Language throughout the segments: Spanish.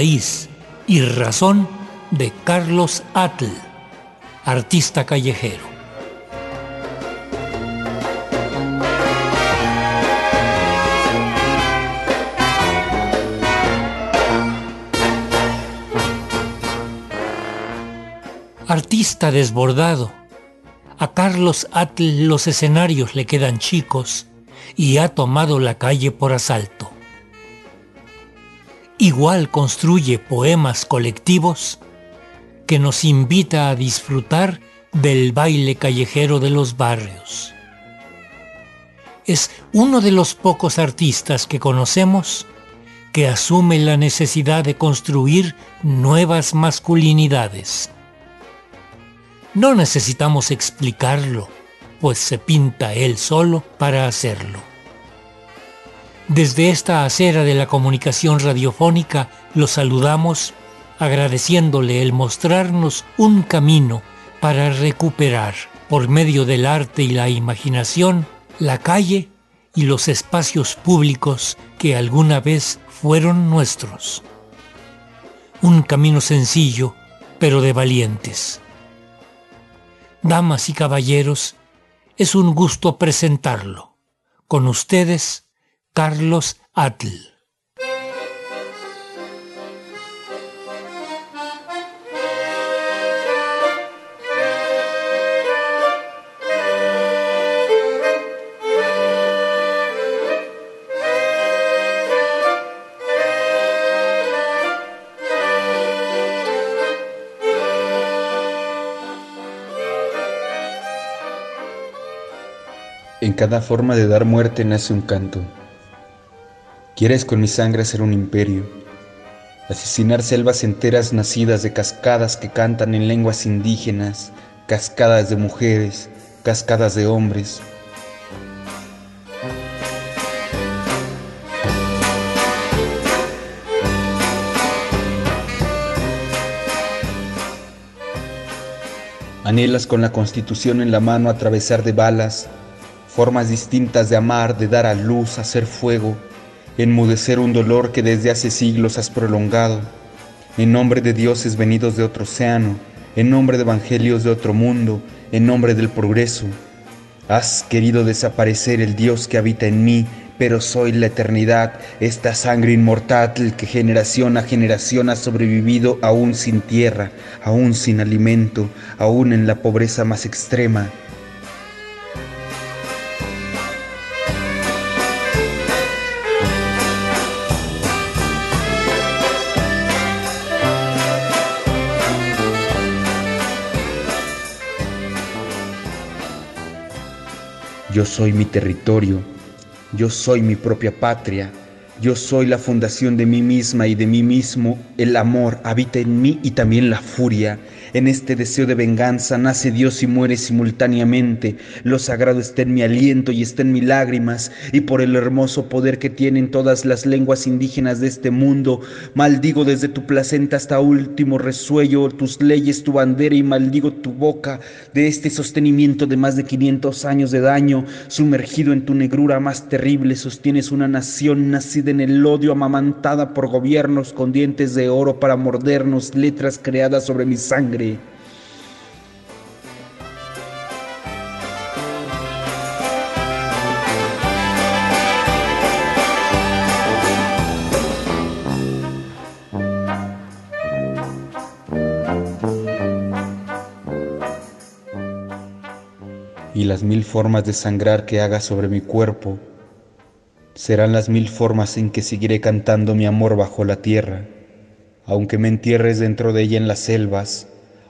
y razón de Carlos Atl, artista callejero. Artista desbordado, a Carlos Atl los escenarios le quedan chicos y ha tomado la calle por asalto. Igual construye poemas colectivos que nos invita a disfrutar del baile callejero de los barrios. Es uno de los pocos artistas que conocemos que asume la necesidad de construir nuevas masculinidades. No necesitamos explicarlo, pues se pinta él solo para hacerlo. Desde esta acera de la comunicación radiofónica lo saludamos agradeciéndole el mostrarnos un camino para recuperar, por medio del arte y la imaginación, la calle y los espacios públicos que alguna vez fueron nuestros. Un camino sencillo, pero de valientes. Damas y caballeros, es un gusto presentarlo. Con ustedes, Carlos Atl. En cada forma de dar muerte nace un canto. Quieres con mi sangre hacer un imperio, asesinar selvas enteras nacidas de cascadas que cantan en lenguas indígenas, cascadas de mujeres, cascadas de hombres. Anhelas con la constitución en la mano atravesar de balas formas distintas de amar, de dar a luz, hacer fuego, enmudecer un dolor que desde hace siglos has prolongado, en nombre de dioses venidos de otro océano, en nombre de evangelios de otro mundo, en nombre del progreso. Has querido desaparecer el Dios que habita en mí, pero soy la eternidad, esta sangre inmortal que generación a generación ha sobrevivido aún sin tierra, aún sin alimento, aún en la pobreza más extrema. Yo soy mi territorio, yo soy mi propia patria, yo soy la fundación de mí misma y de mí mismo. El amor habita en mí y también la furia. En este deseo de venganza nace Dios y muere simultáneamente. Lo sagrado está en mi aliento y está en mis lágrimas. Y por el hermoso poder que tienen todas las lenguas indígenas de este mundo, maldigo desde tu placenta hasta último resuello tus leyes, tu bandera y maldigo tu boca de este sostenimiento de más de 500 años de daño. Sumergido en tu negrura más terrible, sostienes una nación nacida en el odio, amamantada por gobiernos con dientes de oro para mordernos, letras creadas sobre mi sangre. Y las mil formas de sangrar que haga sobre mi cuerpo serán las mil formas en que seguiré cantando mi amor bajo la tierra, aunque me entierres dentro de ella en las selvas,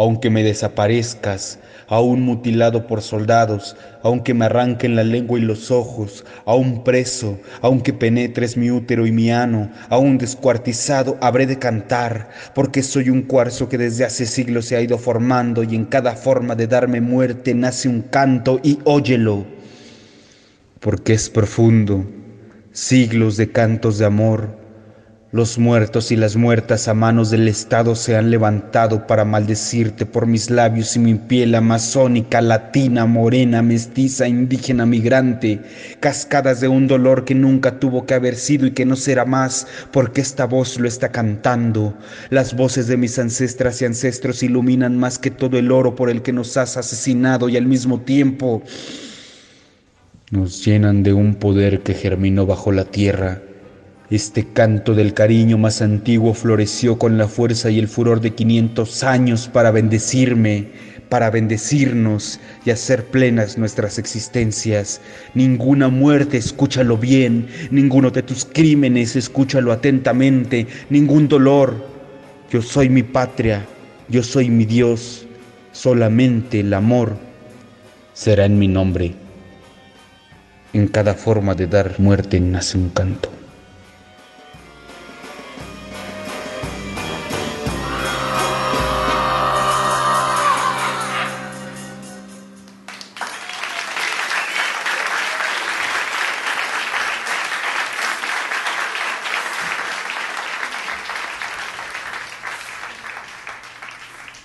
aunque me desaparezcas, aún mutilado por soldados, aunque me arranquen la lengua y los ojos, aún preso, aunque penetres mi útero y mi ano, aún descuartizado, habré de cantar, porque soy un cuarzo que desde hace siglos se ha ido formando y en cada forma de darme muerte nace un canto y óyelo, porque es profundo siglos de cantos de amor, Los muertos y las muertas a manos del Estado se han levantado para maldecirte. Por mis labios y mi piel amazónica, latina, morena, mestiza, indígena, migrante, cascadas de un dolor que nunca tuvo que haber sido y que no será más, porque esta voz lo está cantando. Las voces de mis ancestras y ancestros iluminan más que todo el oro por el que nos has asesinado y al mismo tiempo nos llenan de un poder que germinó bajo la tierra este canto del cariño más antiguo floreció con la fuerza y el furor de 500 años para bendecirme, para bendecirnos y hacer plenas nuestras existencias. Ninguna muerte, escúchalo bien, ninguno de tus crímenes, escúchalo atentamente, ningún dolor. Yo soy mi patria, yo soy mi Dios, solamente el amor será en mi nombre. En cada forma de dar muerte nace un canto.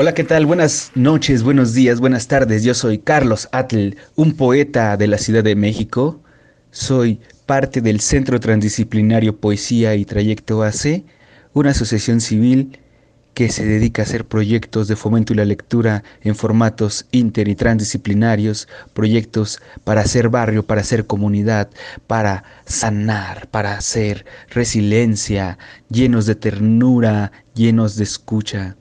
Hola, ¿qué tal? Buenas noches, buenos días, buenas tardes. Yo soy Carlos Atl, un poeta de la Ciudad de México. Soy parte del Centro Transdisciplinario Poesía y Trayecto AC, una asociación civil que se dedica a hacer proyectos de fomento y la lectura en formatos inter y transdisciplinarios, proyectos para hacer barrio, para hacer comunidad, para sanar, para hacer resiliencia, llenos de ternura, llenos de escucha.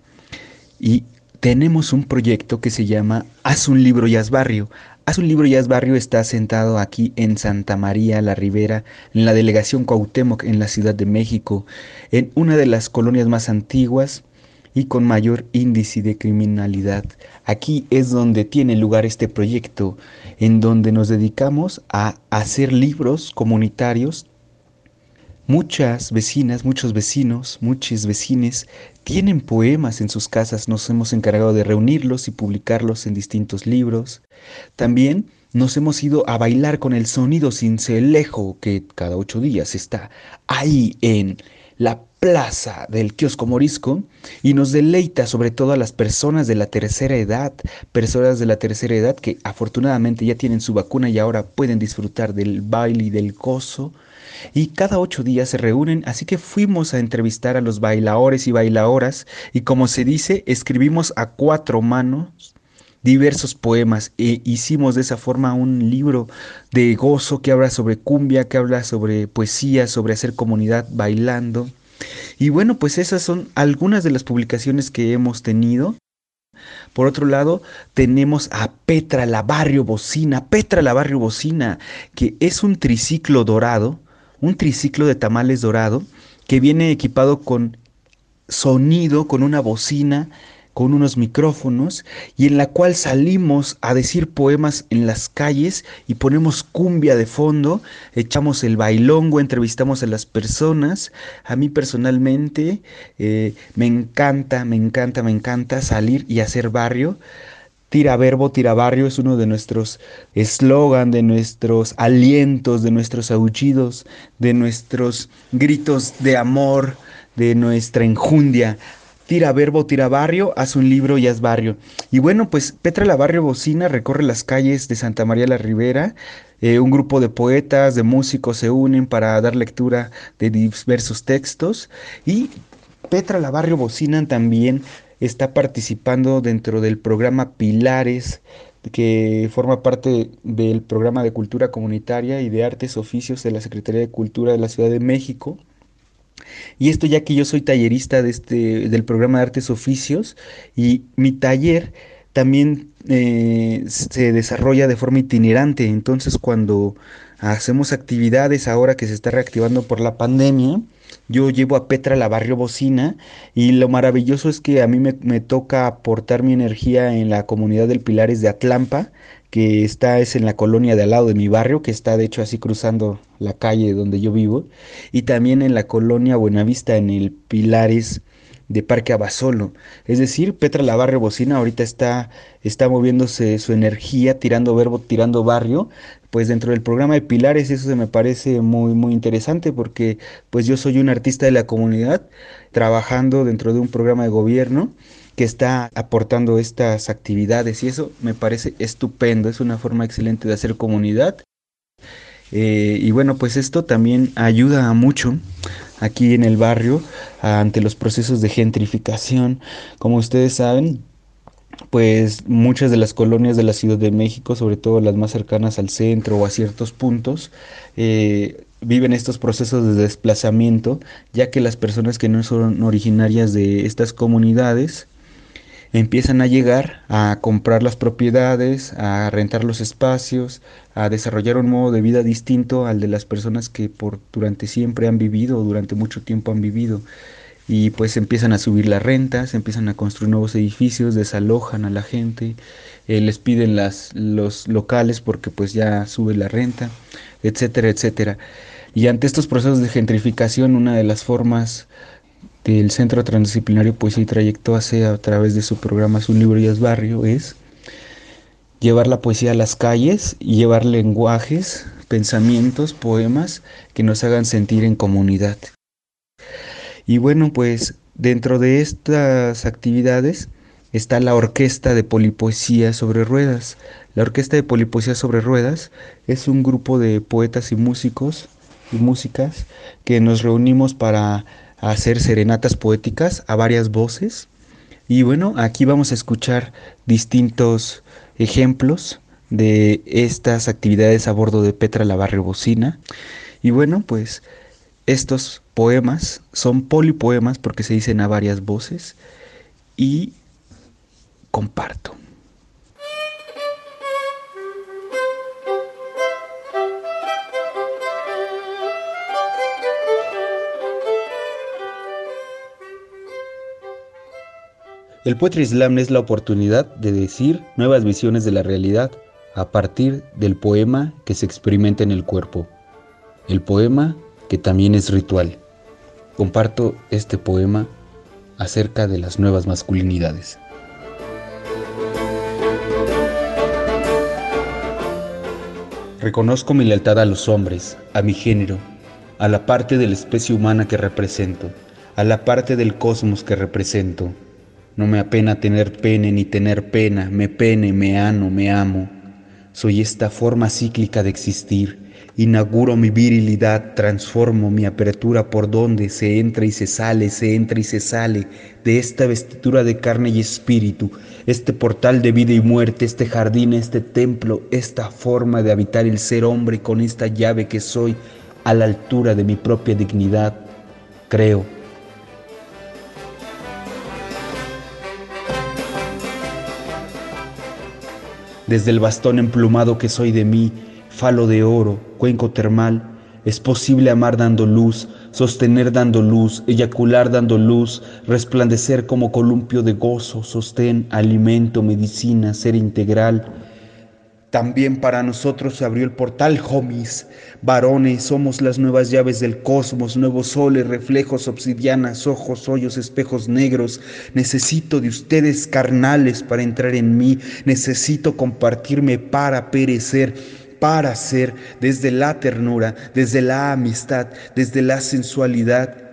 Y tenemos un proyecto que se llama Haz un libro y haz barrio. Haz un libro y haz barrio está sentado aquí en Santa María la Ribera, en la delegación Cuauhtémoc, en la Ciudad de México, en una de las colonias más antiguas y con mayor índice de criminalidad. Aquí es donde tiene lugar este proyecto, en donde nos dedicamos a hacer libros comunitarios Muchas vecinas, muchos vecinos, muchos vecines tienen poemas en sus casas. Nos hemos encargado de reunirlos y publicarlos en distintos libros. También nos hemos ido a bailar con el sonido cincelejo que cada ocho días está ahí en la plaza del kiosco morisco y nos deleita sobre todo a las personas de la tercera edad, personas de la tercera edad que afortunadamente ya tienen su vacuna y ahora pueden disfrutar del baile y del gozo y cada ocho días se reúnen, así que fuimos a entrevistar a los bailadores y bailadoras y como se dice, escribimos a cuatro manos diversos poemas e hicimos de esa forma un libro de gozo que habla sobre cumbia, que habla sobre poesía, sobre hacer comunidad bailando. Y bueno, pues esas son algunas de las publicaciones que hemos tenido. Por otro lado, tenemos a Petra la Barrio Bocina, Petra la Barrio Bocina, que es un triciclo dorado un triciclo de tamales dorado que viene equipado con sonido, con una bocina, con unos micrófonos y en la cual salimos a decir poemas en las calles y ponemos cumbia de fondo, echamos el bailongo, entrevistamos a las personas. A mí personalmente eh, me encanta, me encanta, me encanta salir y hacer barrio. Tira verbo, tira barrio es uno de nuestros eslogan, de nuestros alientos, de nuestros aullidos, de nuestros gritos de amor, de nuestra enjundia. Tira verbo, tira barrio, haz un libro y haz barrio. Y bueno, pues Petra la Barrio Bocina recorre las calles de Santa María la Ribera. Eh, un grupo de poetas, de músicos se unen para dar lectura de diversos textos. Y Petra la Barrio Bocina también está participando dentro del programa Pilares, que forma parte del programa de cultura comunitaria y de artes oficios de la Secretaría de Cultura de la Ciudad de México. Y esto ya que yo soy tallerista de este, del programa de artes oficios y mi taller también eh, se desarrolla de forma itinerante. Entonces cuando hacemos actividades ahora que se está reactivando por la pandemia, yo llevo a Petra la barrio bocina y lo maravilloso es que a mí me, me, toca aportar mi energía en la comunidad del Pilares de Atlampa, que está es en la colonia de al lado de mi barrio, que está de hecho así cruzando la calle donde yo vivo, y también en la colonia Buenavista en el Pilares de Parque Abasolo. Es decir, Petra la Barrio Bocina ahorita está, está moviéndose su energía, tirando verbo, tirando barrio, pues dentro del programa de Pilares. Eso se me parece muy muy interesante porque pues yo soy un artista de la comunidad trabajando dentro de un programa de gobierno que está aportando estas actividades y eso me parece estupendo, es una forma excelente de hacer comunidad. Eh, y bueno pues esto también ayuda mucho aquí en el barrio ante los procesos de gentrificación. Como ustedes saben pues muchas de las colonias de la Ciudad de México, sobre todo las más cercanas al centro o a ciertos puntos, eh, viven estos procesos de desplazamiento, ya que las personas que no son originarias de estas comunidades empiezan a llegar a comprar las propiedades, a rentar los espacios, a desarrollar un modo de vida distinto al de las personas que por durante siempre han vivido o durante mucho tiempo han vivido y pues empiezan a subir las rentas, empiezan a construir nuevos edificios, desalojan a la gente, eh, les piden las, los locales porque pues ya sube la renta, etcétera, etcétera. Y ante estos procesos de gentrificación, una de las formas del Centro Transdisciplinario Poesía y Trayecto hace a través de su programa Su Libro y es Barrio es llevar la poesía a las calles y llevar lenguajes, pensamientos, poemas que nos hagan sentir en comunidad. Y bueno, pues dentro de estas actividades está la Orquesta de Polipoesía sobre Ruedas. La Orquesta de Polipoesía sobre Ruedas es un grupo de poetas y músicos y músicas que nos reunimos para hacer serenatas poéticas a varias voces. Y bueno, aquí vamos a escuchar distintos ejemplos de estas actividades a bordo de Petra la Barrio Bocina. Y bueno, pues estos poemas son polipoemas porque se dicen a varias voces y comparto. El Poetry Slam es la oportunidad de decir nuevas visiones de la realidad a partir del poema que se experimenta en el cuerpo. El poema que también es ritual. Comparto este poema acerca de las nuevas masculinidades. Reconozco mi lealtad a los hombres, a mi género, a la parte de la especie humana que represento, a la parte del cosmos que represento. No me apena tener pene ni tener pena, me pene, me ano, me amo. Soy esta forma cíclica de existir, Inauguro mi virilidad, transformo mi apertura por donde se entra y se sale, se entra y se sale de esta vestidura de carne y espíritu, este portal de vida y muerte, este jardín, este templo, esta forma de habitar el ser hombre con esta llave que soy a la altura de mi propia dignidad. Creo. Desde el bastón emplumado que soy de mí, falo de oro, cuenco termal, es posible amar dando luz, sostener dando luz, eyacular dando luz, resplandecer como columpio de gozo, sostén, alimento, medicina, ser integral. También para nosotros se abrió el portal, homies. Varones, somos las nuevas llaves del cosmos, nuevos soles, reflejos, obsidianas, ojos, hoyos, espejos negros. Necesito de ustedes carnales para entrar en mí. Necesito compartirme para perecer para ser desde la ternura, desde la amistad, desde la sensualidad.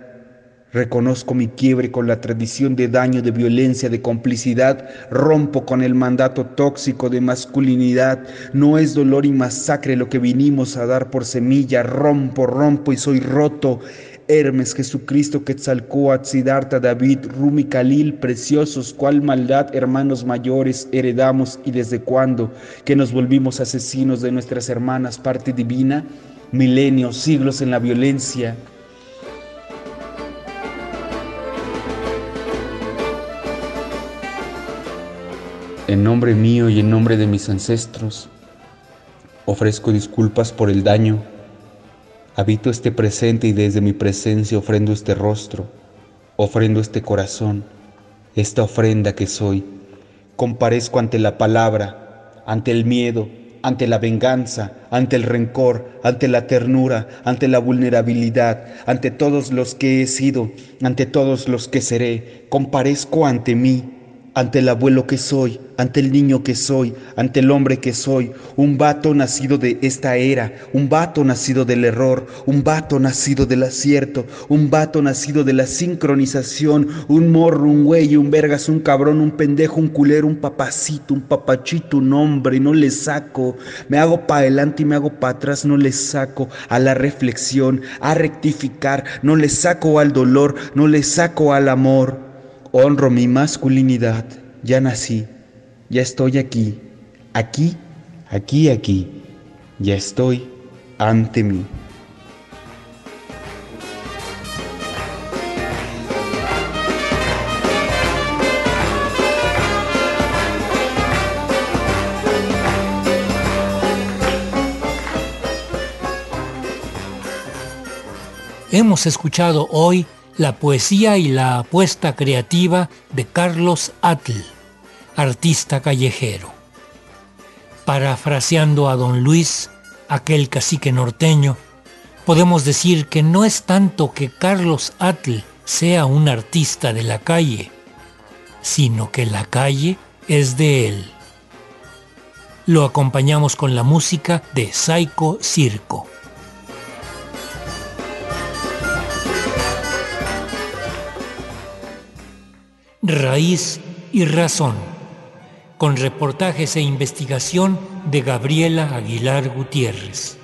Reconozco mi quiebre con la tradición de daño, de violencia, de complicidad. Rompo con el mandato tóxico de masculinidad. No es dolor y masacre lo que vinimos a dar por semilla. Rompo, rompo y soy roto. Hermes, Jesucristo, Quetzalcóatl, Siddhartha, David, Rumi, Khalil, preciosos, cuál maldad, hermanos mayores, heredamos y desde cuándo que nos volvimos asesinos de nuestras hermanas, parte divina, milenios, siglos en la violencia. En nombre mío y en nombre de mis ancestros, ofrezco disculpas por el daño Habito este presente y desde mi presencia ofrendo este rostro, ofrendo este corazón, esta ofrenda que soy. Comparezco ante la palabra, ante el miedo, ante la venganza, ante el rencor, ante la ternura, ante la vulnerabilidad, ante todos los que he sido, ante todos los que seré. Comparezco ante mí, ante el abuelo que soy, ante el niño que soy, ante el hombre que soy, un vato nacido de esta era, un vato nacido del error, un vato nacido del acierto, un vato nacido de la sincronización, un morro, un güey, un vergas, un cabrón, un pendejo, un culero, un papacito, un papachito, un hombre, no le saco, me hago para adelante y me hago para atrás, no le saco a la reflexión, a rectificar, no le saco al dolor, no le saco al amor. Honro mi masculinidad, ya nací, ya estoy aquí, aquí, aquí, aquí, ya estoy ante mí. Hemos escuchado hoy la poesía y la apuesta creativa de Carlos Atl, artista callejero. Parafraseando a don Luis, aquel cacique norteño, podemos decir que no es tanto que Carlos Atl sea un artista de la calle, sino que la calle es de él. Lo acompañamos con la música de Psycho Circo. Raíz y Razón, con reportajes e investigación de Gabriela Aguilar Gutiérrez.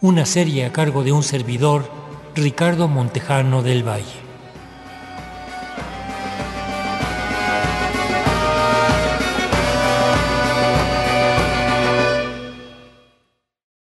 Una serie a cargo de un servidor, Ricardo Montejano del Valle.